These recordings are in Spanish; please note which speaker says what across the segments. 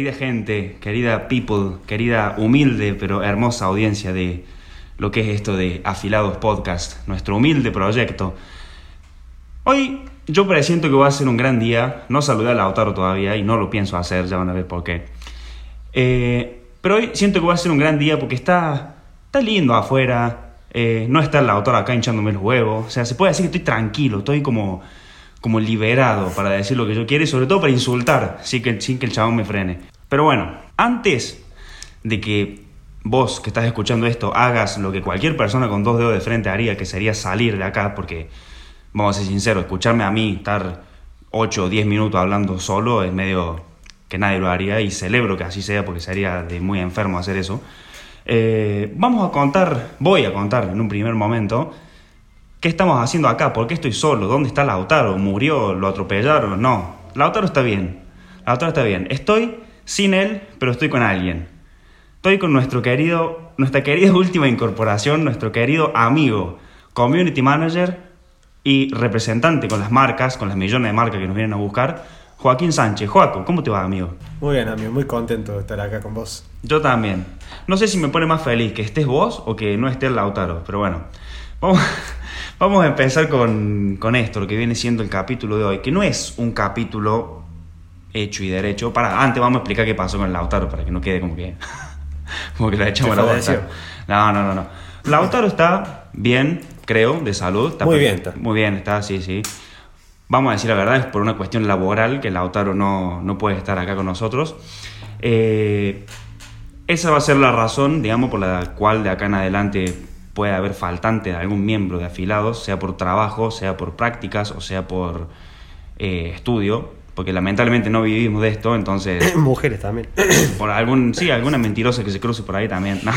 Speaker 1: Querida gente, querida people, querida humilde pero hermosa audiencia de lo que es esto de Afilados Podcast, nuestro humilde proyecto. Hoy yo presiento que va a ser un gran día. No saludé a Lautaro todavía y no lo pienso hacer, ya van a ver por qué. Eh, pero hoy siento que va a ser un gran día porque está, está lindo afuera. eh, no está el Lautaro acá hinchándome los huevos. O sea, se puede decir que estoy tranquilo, estoy como, como liberado para decir lo que yo quiero y sobre todo para insultar sin que, el chabón me frene. Pero bueno, antes de que vos que estás escuchando esto hagas lo que cualquier persona con dos dedos de frente haría, que sería salir de acá, porque vamos a ser sinceros, escucharme a mí estar 8 o 10 minutos hablando solo es medio que nadie lo haría y celebro que así sea porque sería de muy enfermo hacer eso. Eh, vamos a contar, voy a contar en un primer momento, ¿qué estamos haciendo acá? ¿Por qué estoy solo? ¿Dónde está Lautaro? ¿Murió? ¿Lo atropellaron? No, Lautaro está bien, Lautaro está bien. Estoy sin él, pero estoy con alguien. Estoy con nuestro querido, nuestra querida última incorporación, nuestro querido amigo, community manager y representante con las marcas, con las millones de marcas que nos vienen a buscar, Joaquín Sánchez. Joaco, ¿cómo te va, amigo?
Speaker 2: Muy bien, amigo, muy contento de estar acá con vos.
Speaker 1: Yo también. No sé si me pone más feliz que estés vos o que no esté el Lautaro, pero bueno. Vamos, vamos a empezar con, con esto, lo que viene siendo el capítulo de hoy, que no es un capítulo hecho y derecho. Para, antes vamos a explicar qué pasó con Lautaro, para que no quede como que, como que la echamos la bosta. No, no, no, no. Lautaro está bien, creo, de salud. Está
Speaker 2: Muy bien está.
Speaker 1: Muy bien está, sí, sí. Vamos a decir la verdad, es por una cuestión laboral que Lautaro no, no puede estar acá con nosotros. Eh, esa va a ser la razón, digamos, por la cual de acá en adelante puede haber faltante de algún miembro de afilados, sea por trabajo, sea por prácticas o sea por eh, estudio, porque lamentablemente no vivimos de esto, entonces
Speaker 2: Mujeres también.
Speaker 1: por algún, sí, alguna mentirosa que se cruce por ahí también. No,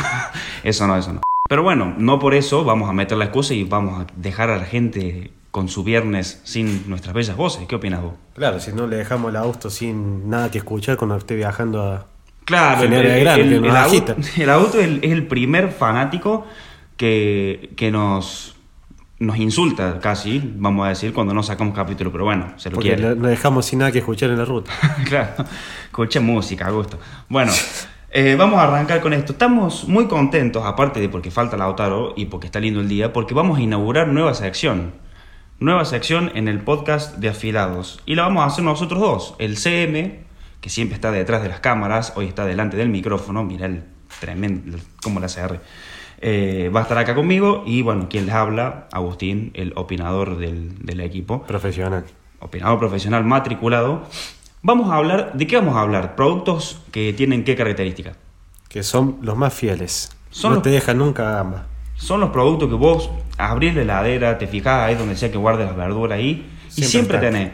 Speaker 1: eso no, eso no. Pero bueno, no por eso vamos a meter la excusa y vamos a dejar a la gente con su viernes sin nuestras bellas voces. ¿Qué opinas vos?
Speaker 2: Claro, si no le dejamos el auto sin nada que escuchar cuando esté viajando a...
Speaker 1: Claro, el, el- el- el auto, es el primer fanático que, que nos, nos insulta casi, vamos a decir, cuando no sacamos capítulo, pero bueno, se lo
Speaker 2: Porque
Speaker 1: quiere.
Speaker 2: dejamos sin nada que escuchar en la ruta.
Speaker 1: claro, escuché música, a gusto. Bueno, eh, vamos a arrancar con esto. Estamos muy contentos, aparte de porque falta Lautaro y porque está lindo el día, porque vamos a inaugurar nueva sección. Nueva sección en el podcast de Afilados. Y la vamos a hacer nosotros dos. El CM, que siempre está detrás de las cámaras, hoy está delante del micrófono. Mira el tremendo, como la CR. Eh, va a estar acá conmigo y bueno, quien les habla, Agustín, el opinador del, del equipo
Speaker 2: Profesional.
Speaker 1: opinador profesional matriculado, vamos a hablar, ¿de qué vamos a hablar? Productos que tienen qué características.
Speaker 2: Que son los más fieles.
Speaker 1: Son
Speaker 2: no
Speaker 1: los-
Speaker 2: te dejan nunca gamba.
Speaker 1: Son los productos que vos abrís la heladera, te fijás ahí donde sea que guardes las verduras ahí, y
Speaker 2: Siempre
Speaker 1: siempre
Speaker 2: está.
Speaker 1: tenés,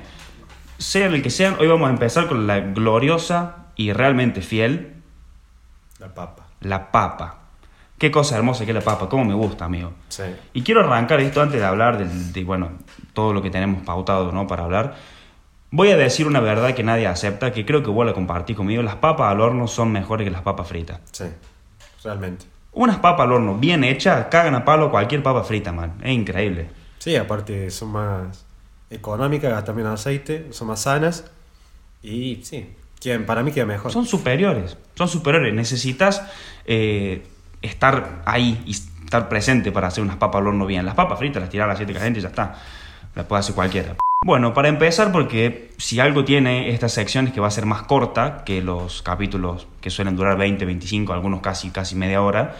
Speaker 1: sean el que sean, hoy vamos a empezar con la gloriosa y realmente fiel,
Speaker 2: La papa.
Speaker 1: la papa. Qué cosa hermosa que es la papa, cómo me gusta, amigo.
Speaker 2: Sí.
Speaker 1: Y quiero arrancar esto antes de hablar de, bueno, todo lo que tenemos pautado ¿no? para hablar. Voy a decir una verdad que nadie acepta, que creo que vos la compartís conmigo. Las papas al horno son mejores que las papas fritas.
Speaker 2: Sí. Realmente.
Speaker 1: Unas papas al horno bien hechas cagan a palo cualquier papa frita, man. Es increíble.
Speaker 2: Sí, aparte son más económicas, gastan menos aceite, son más sanas. Y sí, quedan- para mí queda mejor.
Speaker 1: Son superiores, son superiores. Necesitas eh, estar ahí y estar presente para hacer unas papas al horno bien. Las papas fritas las tiras a las 7 calientes y ya está. Las puede hacer cualquiera. Bueno, para empezar, porque si algo tiene esta sección es que va a ser más corta que los capítulos que suelen durar 20, 25, algunos casi, casi media hora.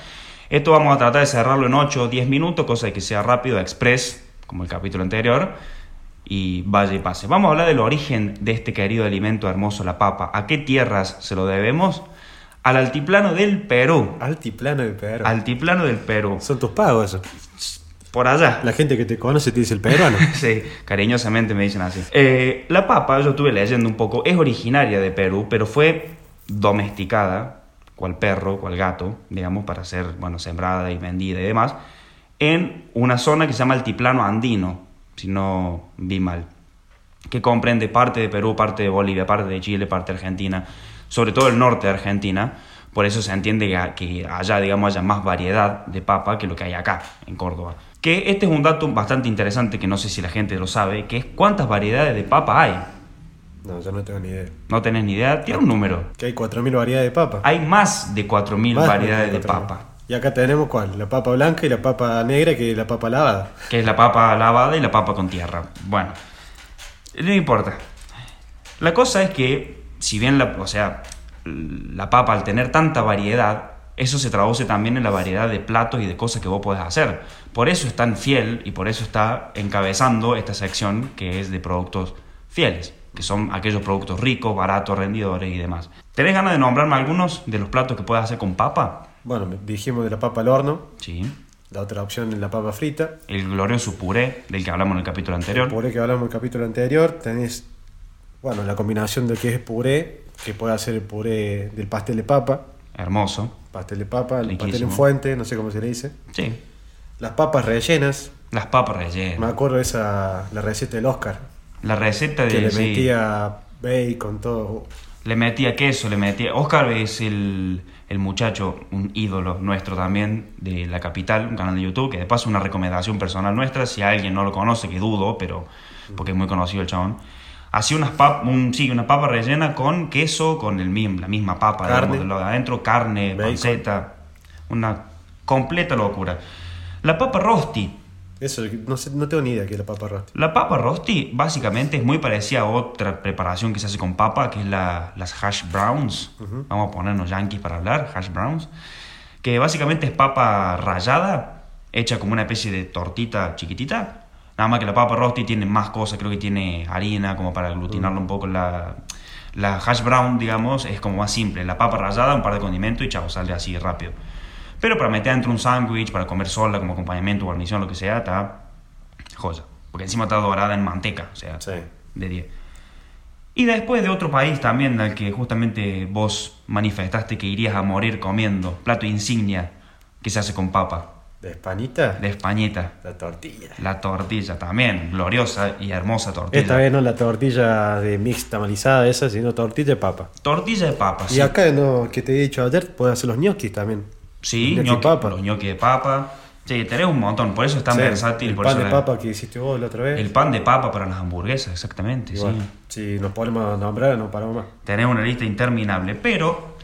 Speaker 1: Esto vamos a tratar de cerrarlo en 8 o 10 minutos, cosa de que sea rápido, express, como el capítulo anterior, y vaya y pase. Vamos a hablar del origen de este querido alimento hermoso, la papa. ¿A qué tierras se lo debemos? Al altiplano del Perú.
Speaker 2: Altiplano de Perú.
Speaker 1: Altiplano del Perú.
Speaker 2: Son tus pagos eso.
Speaker 1: Por allá.
Speaker 2: La gente que te conoce te dice el peruano.
Speaker 1: Sí, cariñosamente me dicen así. Eh, la papa, yo estuve leyendo un poco, es originaria de Perú, pero fue domesticada, cual perro, cual gato, digamos, para ser, bueno, sembrada y vendida y demás, en una zona que se llama Altiplano Andino, si no vi mal, que comprende parte de Perú, parte de Bolivia, parte de Chile, parte de Argentina, sobre todo el norte de Argentina. Por eso se entiende que, allá, digamos, haya más variedad de papa que lo que hay acá, en Córdoba. Que este es un dato bastante interesante que no sé si la gente lo sabe, que es cuántas variedades de papa hay.
Speaker 2: No, yo no tengo ni idea.
Speaker 1: No tenés ni idea. Tiene un número.
Speaker 2: Que hay 4.000 variedades de papa.
Speaker 1: Hay más de 4.000
Speaker 2: Más
Speaker 1: variedades de
Speaker 2: 4.000.
Speaker 1: papa.
Speaker 2: Y acá tenemos cuál? La papa blanca y la papa negra, que es la papa lavada.
Speaker 1: Que es la papa lavada y la papa con tierra. Bueno, no importa. La cosa es que, si bien la, o sea, la papa al tener tanta variedad, eso se traduce también en la variedad de platos y de cosas que vos podés hacer. Por eso es tan fiel y por eso está encabezando esta sección que es de productos fieles, que son aquellos productos ricos, baratos, rendidores y demás. ¿Tenés ganas de nombrarme algunos de los platos que puedes hacer con papa?
Speaker 2: Bueno, dijimos de la papa al horno.
Speaker 1: Sí.
Speaker 2: La otra opción es la papa frita.
Speaker 1: El glorioso puré del que hablamos en el capítulo anterior.
Speaker 2: El puré que hablamos en el capítulo anterior. Tenés, bueno, la combinación de que es puré, que puede hacer el puré del pastel de papa.
Speaker 1: Hermoso.
Speaker 2: Pastel de papa, el pastel en fuente, no sé cómo se le dice.
Speaker 1: Sí.
Speaker 2: Las papas rellenas.
Speaker 1: Las papas
Speaker 2: Me
Speaker 1: rellenas.
Speaker 2: acuerdo de esa, la receta del Oscar.
Speaker 1: La receta de...
Speaker 2: Que le
Speaker 1: sí.
Speaker 2: metía bacon, todo.
Speaker 1: Le metía queso, le metía... Oscar es el, el muchacho, un ídolo nuestro también, de La Capital, un canal de YouTube, que de paso una recomendación personal nuestra, si alguien no lo conoce, que dudo, pero porque es muy conocido el chabón. Hacía unas pap, un, sí, una papa rellena con queso, con el, mismo- la misma papa,
Speaker 2: Carne.
Speaker 1: digamos, de adentro, carne,
Speaker 2: Bacon.
Speaker 1: panceta, una completa locura. La papa rosti,
Speaker 2: Eso, no, sé, no tengo ni idea que es la papa rosti.
Speaker 1: La papa rosti básicamente es muy parecida a otra preparación que se hace con papa, que es la- las hash browns. Vamos a ponernos yankees para hablar, hash browns. Que básicamente es papa rallada, hecha como una especie de tortita chiquitita. Nada más que la papa rosti tiene más cosas, creo que tiene harina como para aglutinarlo un poco. La, la hash brown, digamos, es como más simple. La papa rallada, un par de condimentos y chao, sale así rápido. Pero para meter dentro un sándwich, para comer sola como acompañamiento, guarnición, lo que sea, está joya. Porque encima está dorada en manteca, o sea,
Speaker 2: Sí.
Speaker 1: de 10. Y después de otro país también al que justamente vos manifestaste que irías a morir comiendo, plato insignia que se hace con papa,
Speaker 2: ¿De Españita?
Speaker 1: de Españita.
Speaker 2: La tortilla.
Speaker 1: La tortilla también, gloriosa y hermosa tortilla.
Speaker 2: Esta vez no la tortilla de mix tamalizada esa, sino tortilla de papa.
Speaker 1: Tortilla de papa,
Speaker 2: Y
Speaker 1: sí.
Speaker 2: acá, no, que te he dicho ayer, puedes hacer los ñoquis también.
Speaker 1: Sí,
Speaker 2: ñoqui
Speaker 1: ñoqui-
Speaker 2: papa.
Speaker 1: los ñoqui de papa. Sí, tenés un montón, por eso es tan
Speaker 2: Sí,
Speaker 1: versátil.
Speaker 2: El
Speaker 1: por
Speaker 2: pan de papa que hiciste vos la otra vez.
Speaker 1: El pan de papa para las hamburguesas, exactamente,
Speaker 2: Igual,
Speaker 1: sí.
Speaker 2: Si nos ponemos a nombrar, no paramos más.
Speaker 1: Tenés una lista interminable, pero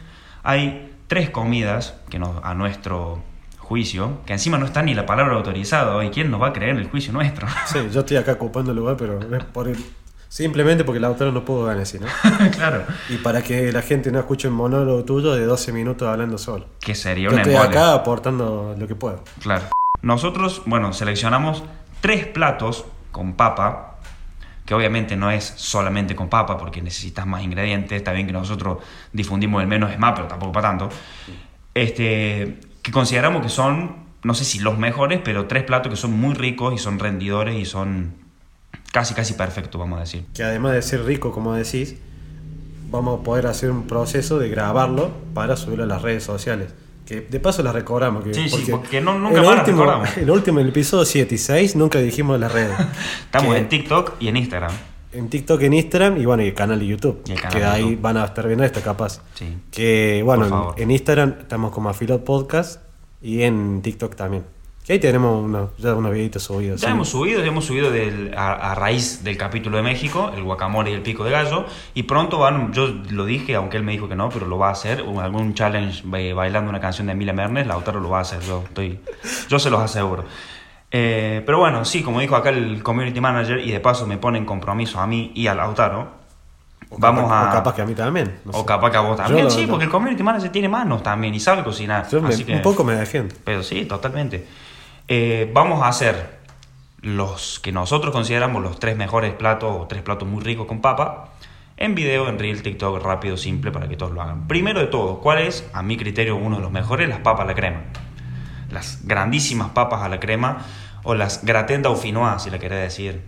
Speaker 1: hay tres comidas que nos, a nuestro juicio, que encima no está ni la palabra autorizada hoy, ¿quién nos va a creer en el juicio nuestro?
Speaker 2: Sí, yo estoy acá ocupando el lugar, pero es por el- simplemente porque el autor no puedo ganar así, ¿no?
Speaker 1: claro.
Speaker 2: Y para que la gente no escuche un monólogo tuyo de 12 minutos hablando solo.
Speaker 1: Que sería
Speaker 2: Yo
Speaker 1: una
Speaker 2: estoy
Speaker 1: embole.
Speaker 2: acá aportando lo que puedo.
Speaker 1: Claro. Nosotros, bueno, seleccionamos tres platos con papa, que obviamente no es solamente con papa, porque necesitas más ingredientes. Está bien que nosotros difundimos el menos es más, pero tampoco para tanto. Este, que consideramos que son, no sé si los mejores, pero tres platos que son muy ricos y son rendidores y son casi, casi perfectos, vamos a decir.
Speaker 2: Que además de ser rico, como decís, vamos a poder hacer un proceso de grabarlo para subirlo a las redes sociales. Que de paso las recobramos. Que,
Speaker 1: Sí, sí, porque no- nunca
Speaker 2: el
Speaker 1: más las
Speaker 2: último,
Speaker 1: recordamos.
Speaker 2: El último, el episodio 7 y 6, nunca dijimos las redes.
Speaker 1: Estamos
Speaker 2: Que-
Speaker 1: en TikTok y en Instagram.
Speaker 2: En TikTok, en Instagram y bueno, y el canal de YouTube.
Speaker 1: El canal
Speaker 2: que
Speaker 1: de
Speaker 2: ahí
Speaker 1: YouTube.
Speaker 2: van a estar viendo esto capaz.
Speaker 1: Sí.
Speaker 2: Que bueno, en, en Instagram estamos como Afilot Podcast y en TikTok también. Que ahí tenemos unos, ya unos videitos subidos.
Speaker 1: Ya
Speaker 2: ¿sí?
Speaker 1: hemos subido, ya hemos subido del- a, a raíz del capítulo de México, el guacamole y el pico de gallo. Y pronto van, yo lo dije, aunque él me dijo que no, pero lo va a hacer. algún challenge ba- bailando una canción de Emilia Mernes, Lautaro lo va a hacer, yo, estoy, yo se los aseguro. Eh, pero bueno, sí, como dijo acá el community manager, y de paso me pone en compromiso a mí y a Lautaro.
Speaker 2: O
Speaker 1: Vamos
Speaker 2: capaz-
Speaker 1: a.
Speaker 2: O capaz que a mí también. no
Speaker 1: o
Speaker 2: sé.
Speaker 1: capaz que a vos también,
Speaker 2: Yo-
Speaker 1: sí, porque el community manager tiene manos también y sabe cocinar.
Speaker 2: Yo me-
Speaker 1: así que-
Speaker 2: un poco me defiendo.
Speaker 1: pero sí, totalmente. Eh, vamos a hacer los que nosotros consideramos los tres mejores platos o tres platos muy ricos con papa en video, en reel, TikTok, rápido, simple, para que todos lo hagan. Primero de todo, ¿cuál es, a mi criterio, uno de los mejores? Las papas a la crema. Las grandísimas papas a la crema o las gratin dauphinois, si la querés decir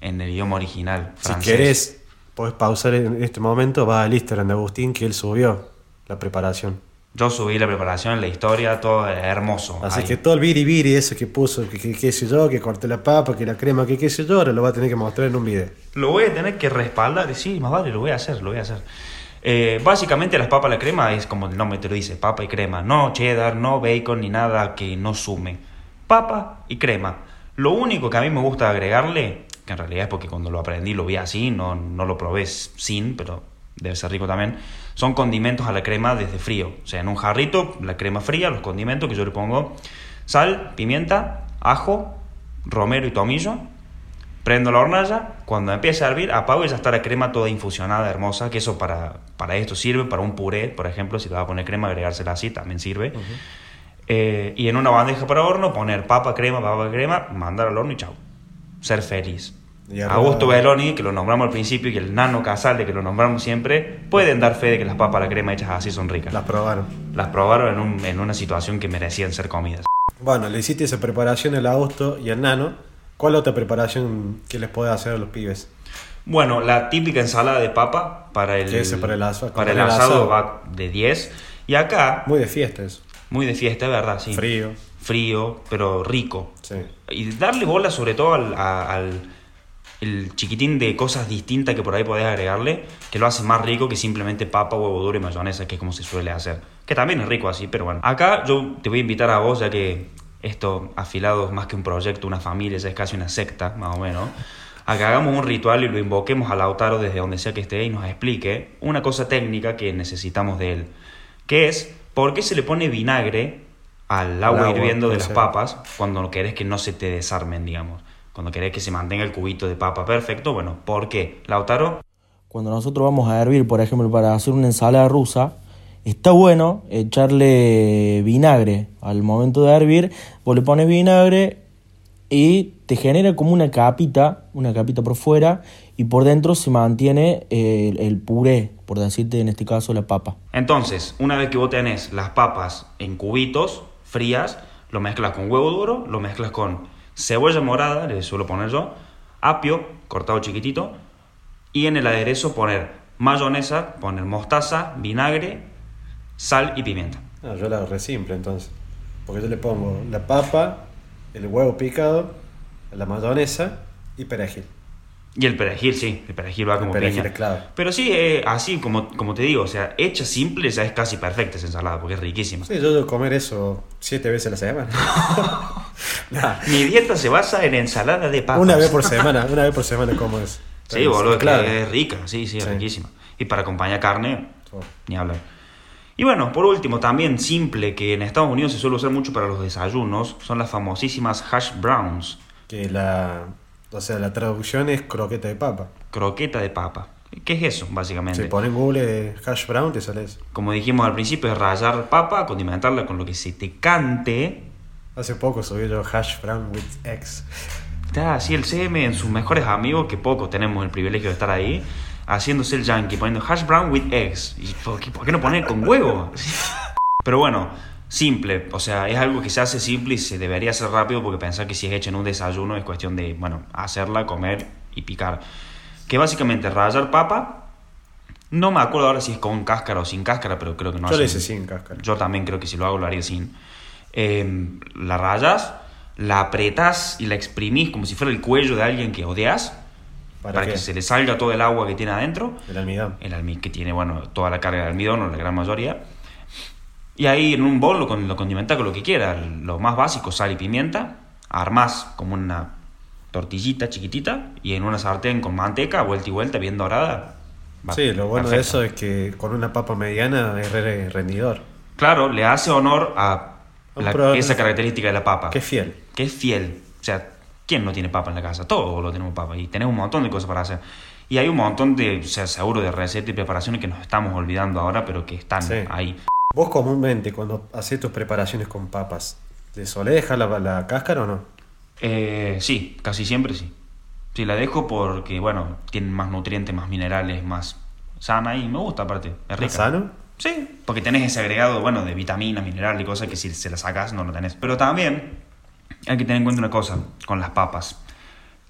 Speaker 1: en el idioma original.
Speaker 2: Si
Speaker 1: francés.
Speaker 2: querés, podés pausar en este momento, va al Instagram de Agustín que él subió la preparación.
Speaker 1: Yo subí la preparación, la historia, todo hermoso.
Speaker 2: Así
Speaker 1: ahí.
Speaker 2: que todo el biribiri eso que puso, que, que, qué sé yo, que corté la papa, que la crema, que qué sé yo, ahora lo va a tener que mostrar en un video.
Speaker 1: Lo voy a tener que respaldar, y sí, más vale, lo voy a hacer, lo voy a hacer. Eh, básicamente las papas la crema es como el nombre te lo dice, papa y crema. No cheddar, no bacon ni nada que no sume. Papa y crema. Lo único que a mí me gusta agregarle que en realidad es porque cuando lo aprendí lo vi así, no, no lo probé sin, pero debe ser rico también, son condimentos a la crema desde frío. O sea, en un jarrito, la crema fría, los condimentos que yo le pongo sal, pimienta, ajo, romero y tomillo. Prendo la hornalla, cuando empiece a hervir, apago y ya está la crema toda infusionada, hermosa, que eso para, para esto sirve, para un puré, por ejemplo, si te vas a poner crema, agregársela así, también sirve. Eh, y en una bandeja para horno, poner papa, crema, papa, crema, mandar al horno y chao. Ser feliz. Augusto Belloni, que lo nombramos al principio, y el Nano Casale, que lo nombramos siempre, pueden dar fe de que las papas a la crema hechas así son ricas.
Speaker 2: Las probaron.
Speaker 1: Las probaron en, un, en una situación que merecían ser comidas.
Speaker 2: Bueno, le hiciste esa preparación al Augusto y al Nano. ¿Cuál otra preparación que les puede hacer a los pibes?
Speaker 1: Bueno, la típica ensalada de papa para el,
Speaker 2: para el, asado,
Speaker 1: para el asado, va de 10. Y acá...
Speaker 2: Muy de fiesta eso.
Speaker 1: Muy de fiesta, ¿verdad? Sí.
Speaker 2: Frío.
Speaker 1: Frío, pero rico.
Speaker 2: Sí.
Speaker 1: Y darle bola sobre todo al, al el chiquitín de cosas distintas que por ahí podés agregarle, que lo hace más rico que simplemente papa, huevo duro y mayonesa, que es como se suele hacer. Que también es rico así, pero bueno. Acá yo te voy a invitar a vos, ya que esto afilado es más que un proyecto, una familia, ya es casi una secta, más o menos. A que hagamos un ritual y lo invoquemos a Lautaro desde donde sea que esté y nos explique una cosa técnica que necesitamos de él. Que es, ¿por qué se le pone vinagre al agua, hirviendo de las papas cuando querés que no se te desarmen, digamos? Cuando querés que se mantenga el cubito de papa perfecto, bueno, ¿por qué? Lautaro.
Speaker 3: Cuando nosotros vamos a hervir, por ejemplo, para hacer una ensalada rusa, está bueno echarle vinagre al momento de hervir. Vos le pones vinagre y te genera como una capita, una capita por fuera, y por dentro se mantiene el, el, puré, por decirte en este caso la papa.
Speaker 1: Entonces, una vez que vos tenés las papas en cubitos frías, lo mezclas con huevo duro, lo mezclas con cebolla morada, le suelo poner yo, apio cortado chiquitito, y en el aderezo poner mayonesa, poner mostaza, vinagre, sal y pimienta.
Speaker 2: Ah, yo la hago re simple entonces. Porque yo le pongo la papa, el huevo picado, la mayonesa y perejil.
Speaker 1: Y el perejil, sí, el perejil va como
Speaker 2: perejil
Speaker 1: piña.
Speaker 2: es clave.
Speaker 1: Pero sí, eh, así como, como te digo, o sea, hecha simple ya es casi perfecta esa ensalada porque es riquísima.
Speaker 2: Sí, yo debo comer eso siete veces a la semana.
Speaker 1: Nah. Mi dieta se basa en ensalada de papas.
Speaker 2: Una vez por semana, una vez por semana como es.
Speaker 1: Sí, boludo,
Speaker 2: claro.
Speaker 1: que es rica, sí, sí, es
Speaker 2: Sí.
Speaker 1: riquísima. Y para acompañar carne,
Speaker 2: Oh.
Speaker 1: ni hablar. Y bueno, por último, también simple, que en Estados Unidos se suele usar mucho para los desayunos, son las famosísimas hash browns,
Speaker 2: Que la, o sea, la traducción es croqueta de papa.
Speaker 1: croqueta de papa. ¿Qué es eso, básicamente?
Speaker 2: Si pones Google hash brown, te sale eso.
Speaker 1: Como dijimos al principio, es rallar papa, condimentarla con lo que se te cante.
Speaker 2: Hace poco subí yo hash brown with eggs.
Speaker 1: Está así el CM en sus mejores amigos, que pocos tenemos el privilegio de estar ahí, haciéndose el yankee, poniendo hash brown with eggs. ¿Y por qué, por qué no poner con huevo? Pero bueno, simple, o sea, es algo que se hace simple y se debería hacer rápido porque pensar que si es hecho en un desayuno es cuestión de, bueno, hacerla, comer y picar. Que básicamente rallar papa, no me acuerdo ahora si es con cáscara o sin cáscara, pero creo que no
Speaker 2: yo le
Speaker 1: hacen-
Speaker 2: hice sin cáscara.
Speaker 1: yo también creo que si lo hago lo haría sin. Eh, la rayas, la apretás y la exprimís como si fuera el cuello de alguien que odias
Speaker 2: ¿Para,
Speaker 1: que se le salga todo el agua que tiene adentro.
Speaker 2: El almidón.
Speaker 1: El almidón que tiene, bueno, toda la carga de almidón o la gran mayoría. Y ahí en un bol lo, lo condimentás con lo que quieras. Lo más básico, sal y pimienta. Armás como una tortillita chiquitita y en una sartén con manteca, vuelta y vuelta, bien dorada. Va,
Speaker 2: Sí, lo bueno de eso es que con una papa mediana es re rendidor.
Speaker 1: Claro, le hace honor a la- esa característica de la papa.
Speaker 2: Qué fiel.
Speaker 1: Que es fiel. O sea, ¿quién no tiene papa en la casa? Todos lo tenemos papa y tenemos un montón de cosas para hacer. Y hay un montón de, o sea, seguro de recetas y preparaciones que nos estamos olvidando ahora, pero que están
Speaker 2: Sí.
Speaker 1: ahí.
Speaker 2: Vos comúnmente cuando haces tus preparaciones con papas, ¿le solés dejar la, la cáscara o no?
Speaker 1: Eh, sí, casi siempre sí. Sí, la dejo porque, bueno, tienen más nutrientes, más minerales, más sana y me gusta aparte. Es rica.
Speaker 2: ¿Más sano?
Speaker 1: Sí, porque tenés ese agregado, bueno, de vitaminas, minerales y cosas que si se las sacas no lo tenés. Pero también hay que tener en cuenta una cosa con las papas.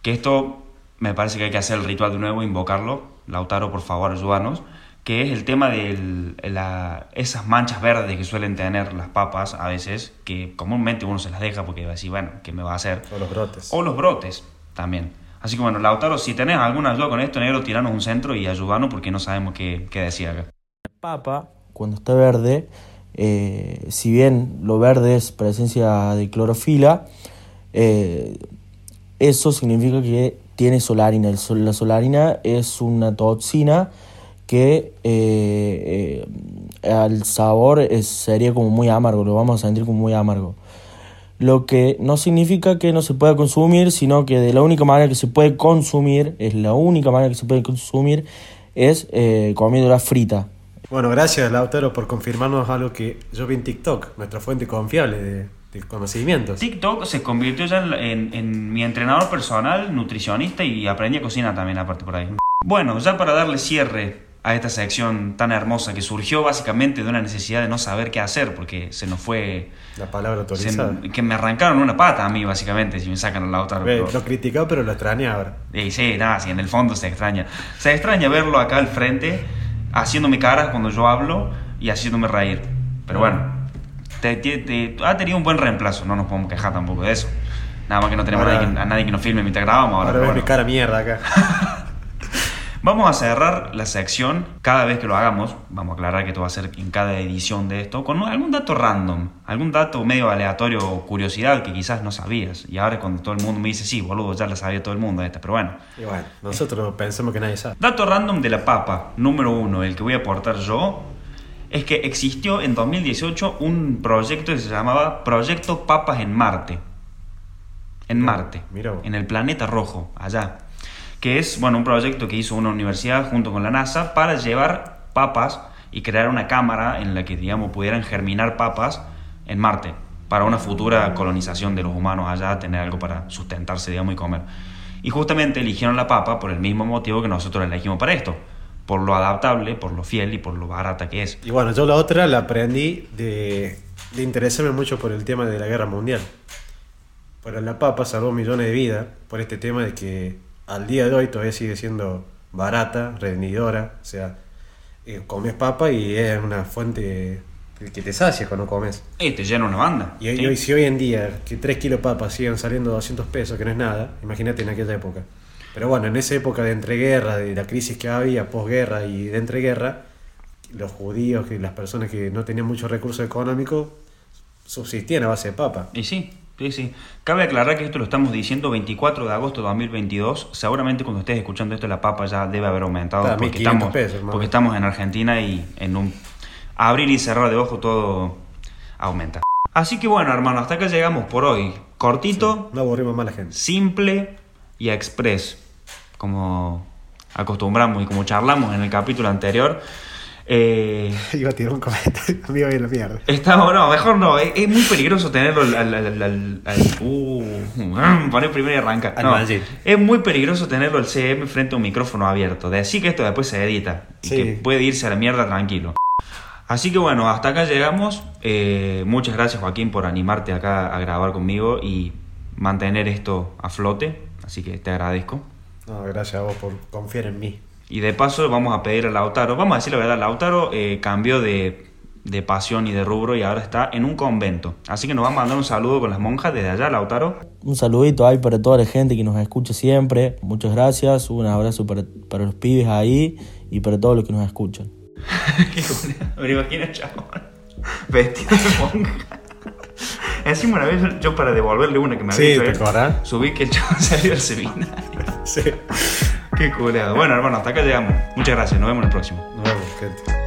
Speaker 1: Que esto me parece que hay que hacer el ritual de nuevo, invocarlo. Lautaro, por favor, ayúdanos. Que es el tema de la, esas manchas verdes que suelen tener las papas a veces, que comúnmente uno se las deja porque va a decir, bueno, ¿qué me va a hacer?
Speaker 2: O los brotes.
Speaker 1: O los brotes también. Así que bueno, Lautaro, si tenés alguna ayuda con esto, negro, tiranos un centro y ayudanos porque no sabemos qué, qué decir acá.
Speaker 3: La papa, cuando está verde, eh, si bien lo verde es presencia de clorofila, eh, eso significa que tiene solarina. La solarina es una toxina que eh, al sabor es- sería como muy amargo, lo vamos a sentir como muy amargo. Lo que no significa que no se pueda consumir, sino que de la única manera que se puede consumir, es la única manera que se puede consumir, es comiéndola frita.
Speaker 2: Bueno, gracias Lautaro por confirmarnos algo que yo vi en TikTok, nuestra fuente confiable de, de conocimientos.
Speaker 1: TikTok se convirtió ya en, en- en mi entrenador personal, nutricionista y aprendí a cocinar también aparte por ahí. Bueno, ya para darle cierre a esta sección tan hermosa que surgió básicamente de una necesidad de no saber qué hacer porque se nos fue...
Speaker 2: La palabra
Speaker 1: se-
Speaker 2: autorizada.
Speaker 1: que me arrancaron una pata a mí básicamente si me sacan al Lautaro.
Speaker 2: Ve,
Speaker 1: pero-
Speaker 2: Lo criticaba, pero lo extrañé ahora.
Speaker 1: Y sí, nada, sí, en el fondo se extraña. Se extraña verlo acá al frente, haciéndome caras cuando yo hablo y haciéndome reír. Pero bueno, te- te- te- ha tenido un buen reemplazo, no nos podemos quejar tampoco de eso. Nada más que no tenemos
Speaker 2: Ahora-
Speaker 1: a, nadie que, a nadie que nos filme mientras grabamos ahora.
Speaker 2: Ahora ves mi
Speaker 1: bueno.
Speaker 2: cara mierda acá.
Speaker 1: Vamos a cerrar la sección cada vez que lo hagamos. Vamos a aclarar que esto va a ser en cada edición de esto. Con algún dato random, algún dato medio aleatorio o curiosidad que quizás no sabías. Y ahora cuando todo el mundo me dice, sí, boludo, ya la sabía todo el mundo esta. Pero bueno,
Speaker 2: Y bueno, nosotros pensamos que nadie sabe.
Speaker 1: Dato random de la papa, número uno, el que voy a aportar yo, es que existió en 2018 un proyecto que se llamaba Proyecto Papas en Marte. En Marte,
Speaker 2: mira
Speaker 1: en el planeta rojo, allá. Que es, bueno, un proyecto que hizo una universidad junto con la NASA para llevar papas y crear una cámara en la que, digamos, pudieran germinar papas en Marte para una futura colonización de los humanos allá, tener algo para sustentarse, digamos, y comer. Y justamente eligieron la papa por el mismo motivo que nosotros la elegimos para esto, por lo adaptable, por lo fiel y por lo barata que es.
Speaker 2: Y bueno, yo la otra la aprendí de, de interesarme mucho por el tema de la guerra mundial. Pero la papa salvó millones de vidas por este tema de que al día de hoy todavía sigue siendo barata, rendidora. O sea, eh, comes papa y es una fuente que te sacia cuando comes.
Speaker 1: Y te llena una banda.
Speaker 2: Y,
Speaker 1: ¿sí?
Speaker 2: hoy, si hoy en día que 3 kilos de papas siguen saliendo 200 pesos, que no es nada, imagínate en aquella época. Pero bueno, en esa época de entreguerra, de la crisis que había, posguerra y de entreguerra, los judíos, que las personas que no tenían muchos recursos económicos, subsistían a base de papa.
Speaker 1: Y sí, sí, sí. Cabe aclarar que esto lo estamos diciendo 24 de agosto de 2022. Seguramente cuando estés escuchando esto la papa ya debe haber aumentado
Speaker 2: Está
Speaker 1: porque
Speaker 2: 1500
Speaker 1: estamos,
Speaker 2: pesos, hermano.
Speaker 1: porque estamos en Argentina y en un abrir y cerrar de ojo todo aumenta. Así que bueno, hermano, hasta acá llegamos por hoy. Cortito,
Speaker 2: No aburrimos más a la gente.
Speaker 1: simple y express, como acostumbramos y como charlamos en el capítulo anterior. Eh,
Speaker 2: Iba a tirar un comentario, me iba a ir a la mierda.
Speaker 1: Está, no, mejor no. Es, es muy peligroso tenerlo al. al, al, al- al- uh, poner primero y arranca.
Speaker 2: Al
Speaker 1: No, es muy peligroso tenerlo el CM frente a un micrófono abierto. De así que esto después se edita. Y
Speaker 2: Sí.
Speaker 1: que puede irse a la mierda tranquilo. Así que bueno, hasta acá llegamos. Eh, muchas gracias, Joaquín, por animarte acá a grabar conmigo y mantener esto a flote. Así que te agradezco.
Speaker 2: No, gracias a vos por confiar en mí.
Speaker 1: Y de paso vamos a pedir a Lautaro, vamos a decir la verdad, Lautaro eh, cambió de, de pasión y de rubro y ahora está en un convento. Así que nos vamos a mandar un saludo con las monjas desde allá, Lautaro.
Speaker 3: Un saludito ahí para toda la gente que nos escucha siempre. Muchas gracias. Un abrazo para, para los pibes ahí y para todos los que nos escuchan.
Speaker 1: Me imagino, chabón. Vestido de monja. Encima una vez yo para devolverle una que me había
Speaker 2: Sí,
Speaker 1: hecho
Speaker 2: ¿te
Speaker 1: subí que el chabón salió al seminario.
Speaker 2: Sí.
Speaker 1: Qué culeado. Bueno, hermano, hasta acá llegamos. Muchas gracias, nos vemos en el próximo.
Speaker 2: Nos vemos, gente.